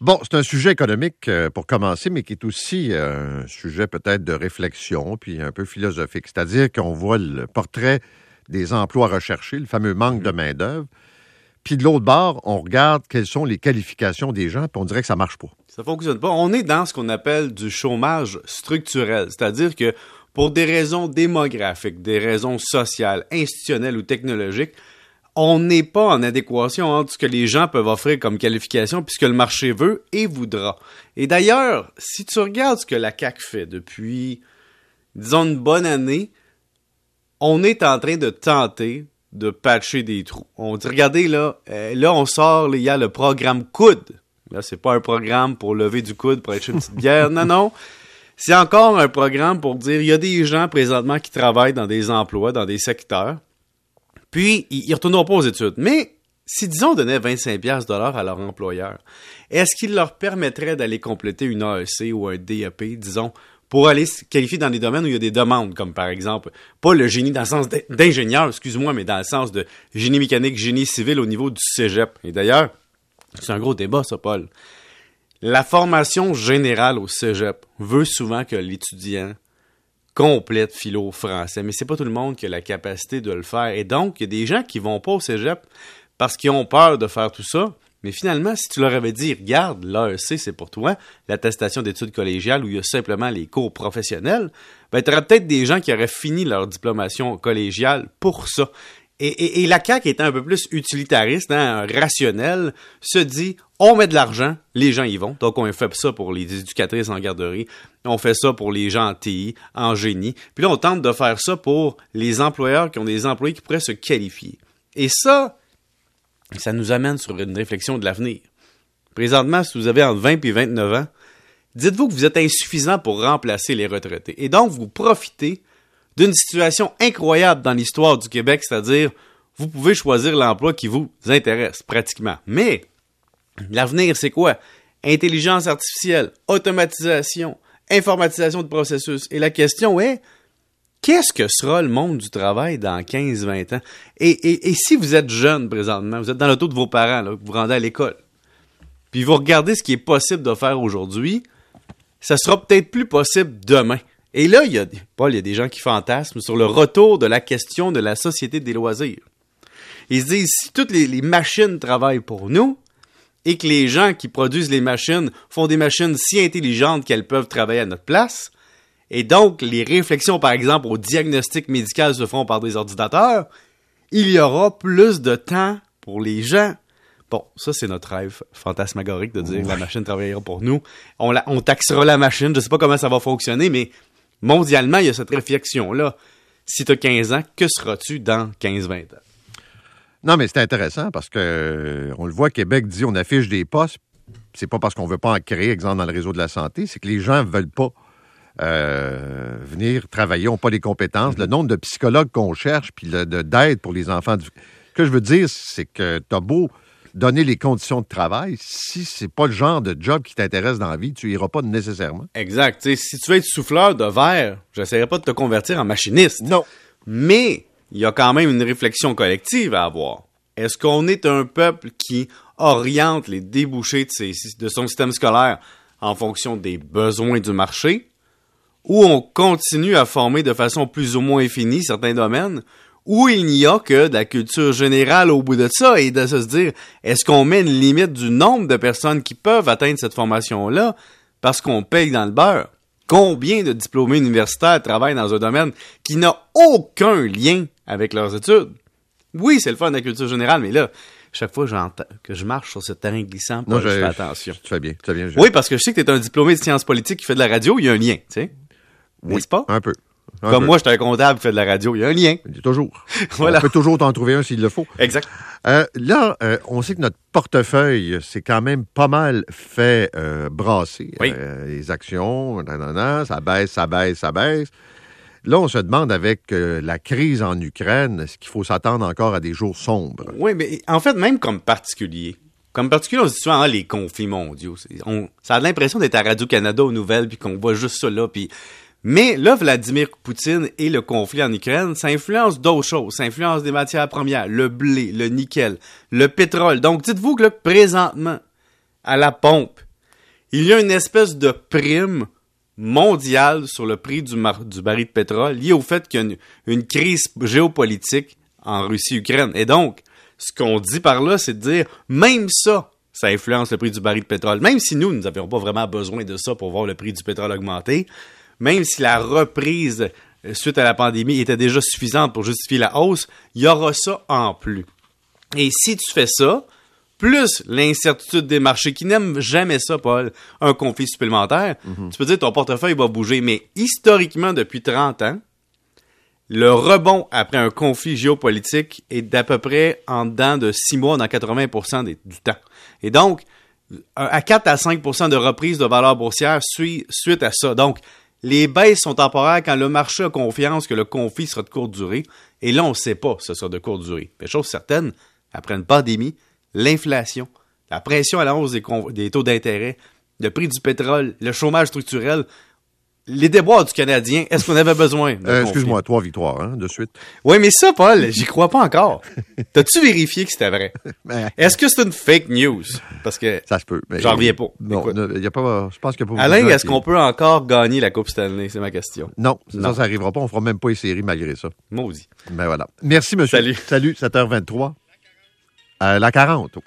Bon, c'est un sujet économique euh, pour commencer, mais qui est aussi euh, un sujet peut-être de réflexion, puis un peu philosophique. C'est-à-dire qu'on voit le portrait des emplois recherchés, le fameux manque de main-d'œuvre. Puis de l'autre bord, on regarde quelles sont les qualifications des gens, puis on dirait que ça marche pas. Ça fonctionne pas. On est dans ce qu'on appelle du chômage structurel, c'est-à-dire que pour des raisons démographiques, des raisons sociales, institutionnelles ou technologiques, on n'est pas en adéquation entre ce que les gens peuvent offrir comme qualification puisque le marché veut et voudra. Et d'ailleurs, si tu regardes ce que la CAC fait depuis, disons, une bonne année, on est en train de tenter de patcher des trous. On dit, regardez là, euh, là on sort, il y a le programme coude. Là, c'est pas un programme pour lever du coude pour acheter une petite bière, non, non. C'est encore un programme pour dire, il y a des gens présentement qui travaillent dans des emplois, dans des secteurs, puis, ils ne retourneront pas aux études. Mais si, disons, on donnait 25 dollars à leur employeur, est-ce qu'il leur permettrait d'aller compléter une AEC ou un DEP, disons, pour aller se qualifier dans des domaines où il y a des demandes, comme par exemple, pas le génie dans le sens d'ingénieur, excuse-moi, mais dans le sens de génie mécanique, génie civil au niveau du cégep. Et d'ailleurs, c'est un gros débat, ça, Paul. La formation générale au cégep veut souvent que l'étudiant complète philo français. Mais c'est pas tout le monde qui a la capacité de le faire. Et donc, il y a des gens qui vont pas au cégep parce qu'ils ont peur de faire tout ça. Mais finalement, si tu leur avais dit, regarde, l'AEC, c'est pour toi, l'attestation d'études collégiales où il y a simplement les cours professionnels, ben, tu aurais peut-être des gens qui auraient fini leur diplomation collégiale pour ça. Et, la CAQ étant un peu plus utilitariste, hein, rationnel, se dit on met de l'argent, les gens y vont. Donc on fait ça pour les éducatrices en garderie, on fait ça pour les gens en TI, en génie. Puis là on tente de faire ça pour les employeurs qui ont des employés qui pourraient se qualifier. Et ça, ça nous amène sur une réflexion de l'avenir. Présentement, si vous avez entre 20 et 29 ans, dites-vous que vous êtes insuffisant pour remplacer les retraités. Et donc vous profitez d'une situation incroyable dans l'histoire du Québec, c'est-à-dire vous pouvez choisir l'emploi qui vous intéresse pratiquement. Mais l'avenir, c'est quoi? Intelligence artificielle, automatisation, informatisation de processus. Et la question est, qu'est-ce que sera le monde du travail dans 15-20 ans? Et, si vous êtes jeune présentement, vous êtes dans l'auto de vos parents, vous vous rendez à l'école, puis vous regardez ce qui est possible de faire aujourd'hui, ça sera peut-être plus possible demain. Et là, il y a, Paul, il y a des gens qui fantasment sur le retour de la question de la société des loisirs. Ils se disent, si toutes les, machines travaillent pour nous, et que les gens qui produisent les machines font des machines si intelligentes qu'elles peuvent travailler à notre place, et donc les réflexions, par exemple, au diagnostic médical se font par des ordinateurs, il y aura plus de temps pour les gens. Bon, ça c'est notre rêve fantasmagorique de dire que la machine travaillera pour nous. On, on taxera la machine, je sais pas comment ça va fonctionner, mais mondialement, il y a cette réflexion-là. Si tu as 15 ans, que seras-tu dans 15-20 ans? Non, mais c'est intéressant parce que euh, on le voit, Québec dit on affiche des postes. C'est pas parce qu'on veut pas en créer, exemple, dans le réseau de la santé, c'est que les gens veulent pas euh, venir travailler, n'ont pas les compétences. Le nombre de psychologues qu'on cherche, puis d'aide pour les enfants. Ce que je veux dire, c'est que tu as beau donner les conditions de travail, si c'est pas le genre de job qui t'intéresse dans la vie, tu iras pas nécessairement. Exact. si tu veux être souffleur de verre, j'essaierai pas de te convertir en machiniste. Non. Mais il y a quand même une réflexion collective à avoir. Est-ce qu'on est un peuple qui oriente les débouchés de, de son système scolaire en fonction des besoins du marché, ou on continue à former de façon plus ou moins infinie certains domaines, où il n'y a que de la culture générale au bout de ça et de se dire, est-ce qu'on met une limite du nombre de personnes qui peuvent atteindre cette formation-là parce qu'on paye dans le beurre? Combien de diplômés universitaires travaillent dans un domaine qui n'a aucun lien avec leurs études? Oui, c'est le fun de la culture générale, mais là, chaque fois que je marche sur ce terrain glissant, je, fais attention. Tu fais bien, tu fais bien. Oui, parce que je sais que tu es un diplômé de sciences politiques qui fait de la radio, il y a un lien, tu sais. Oui, N'est-ce pas? Un peu. Comme moi, je suis un comptable qui fait de la radio. Il y a un lien. Toujours. voilà. On peut toujours t'en trouver un s'il le faut. Exact. Euh, là, euh, on sait que notre portefeuille, c'est quand même pas mal fait euh, brasser. Oui. les actions, ça baisse, ça baisse, ça baisse. Là, on se demande avec la crise en Ukraine, est-ce qu'il faut s'attendre encore à des jours sombres? Oui, mais en fait, même comme particulier, comme particulier, on se dit souvent, ah, les conflits mondiaux. ça a l'impression d'être à Radio-Canada aux nouvelles, puis qu'on voit juste ça là, puis mais là, Vladimir Poutine et le conflit en Ukraine, ça influence d'autres choses. Ça influence des matières premières, le blé, le nickel, le pétrole. Donc, dites-vous que là, présentement, à la pompe, il y a une espèce de prime mondiale sur le prix du, baril de pétrole lié au fait qu'il y a une, une crise géopolitique en Russie-Ukraine. Et donc, ce qu'on dit par là, c'est de dire, même ça, ça influence le prix du baril de pétrole. Même si nous, nous n'avions pas vraiment besoin de ça pour voir le prix du pétrole augmenter, même si la reprise euh, suite à la pandémie était déjà suffisante pour justifier la hausse, il y aura ça en plus. Et si tu fais ça, plus l'incertitude des marchés qui n'aiment jamais ça, Paul, un conflit supplémentaire, tu peux dire que ton portefeuille va bouger. Mais historiquement, depuis 30 ans, le rebond après un conflit géopolitique est d'à peu près en dedans de 6 mois dans 80% du temps. Et donc, à 4 à 5% de reprise de valeur boursière suite à ça. Donc, les baisses sont temporaires quand le marché a confiance que le conflit sera de courte durée. Et là, on ne sait pas si ce sera de courte durée. Mais chose certaine, après une pandémie, l'inflation, la pression à la hausse des, des taux d'intérêt, le prix du pétrole, le chômage structurel, les déboires du Canadien, est-ce qu'on avait besoin? Euh, Excuse-moi, trois victoires, hein, de suite. Oui, mais ça, Paul, j'y crois pas encore. T'as-tu vérifié que c'était vrai? Ben, est-ce que c'est une fake news? Parce que. Ça se peut. J'en reviens pas. Non, il y a pas, je pense qu'il y a pas Alain, est-ce qu'on peut encore gagner la Coupe Stanley? C'est ma question. Non, ça, ça arrivera pas. On fera même pas les séries malgré ça. Maudit. Ben voilà. Merci, monsieur. Salut. Salut, 7h23. Euh, la 40.